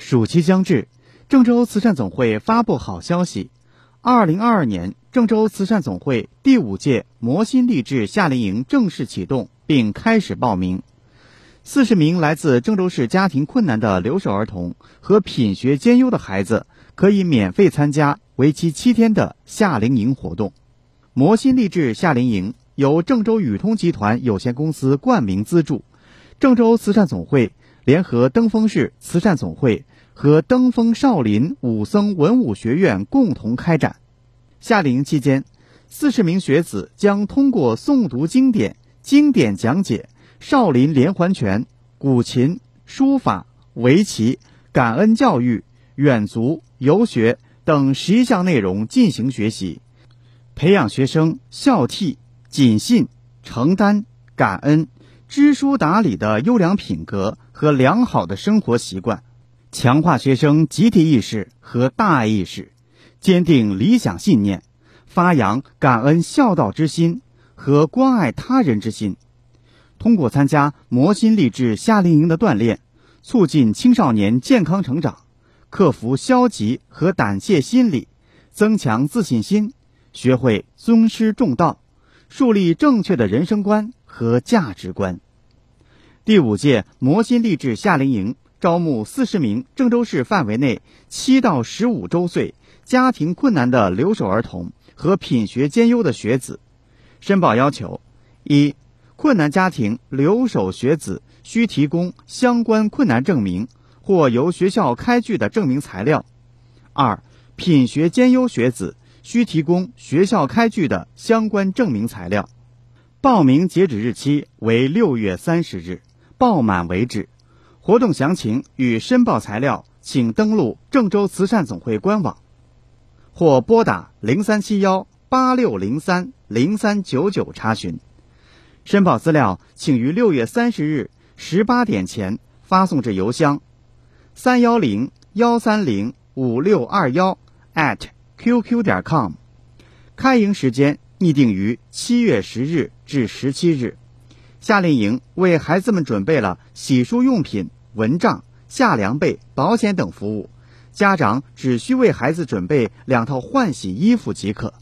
暑期将至，郑州慈善总会发布好消息：二零二二年郑州慈善总会第五届魔心励志夏令营正式启动，并开始报名。四十名来自郑州市家庭困难的留守儿童和品学兼优的孩子，可以免费参加为期七天的夏令营活动。魔心励志夏令营由郑州宇通集团有限公司冠名资助，郑州慈善总会联合登封市慈善总会和登封少林武僧文武学院共同开展。夏令营期间，四十名学子将通过诵读经典、经典讲解。少林连环拳、古琴、书法、围棋、感恩教育、远足、游学等十一项内容进行学习，培养学生孝悌、谨信、承担、感恩、知书达理的优良品格和良好的生活习惯，强化学生集体意识和大爱意识，坚定理想信念，发扬感恩孝道之心和关爱他人之心。通过参加魔心励志夏令营的锻炼，促进青少年健康成长，克服消极和胆怯心理，增强自信心，学会尊师重道，树立正确的人生观和价值观。第五届魔心励志夏令营招募四十名郑州市范围内七到十五周岁、家庭困难的留守儿童和品学兼优的学子。申报要求：一。困难家庭留守学子需提供相关困难证明或由学校开具的证明材料。二、品学兼优学子需提供学校开具的相关证明材料。报名截止日期为六月三十日，报满为止。活动详情与申报材料，请登录郑州慈善总会官网，或拨打零三七幺八六零三零三九九查询。申报资料，请于六月三十日十八点前发送至邮箱三幺零幺三零五六二幺 at qq 点 com。开营时间拟定于七月十日至十七日。夏令营为孩子们准备了洗漱用品、蚊帐、夏凉被、保险等服务，家长只需为孩子准备两套换洗衣服即可。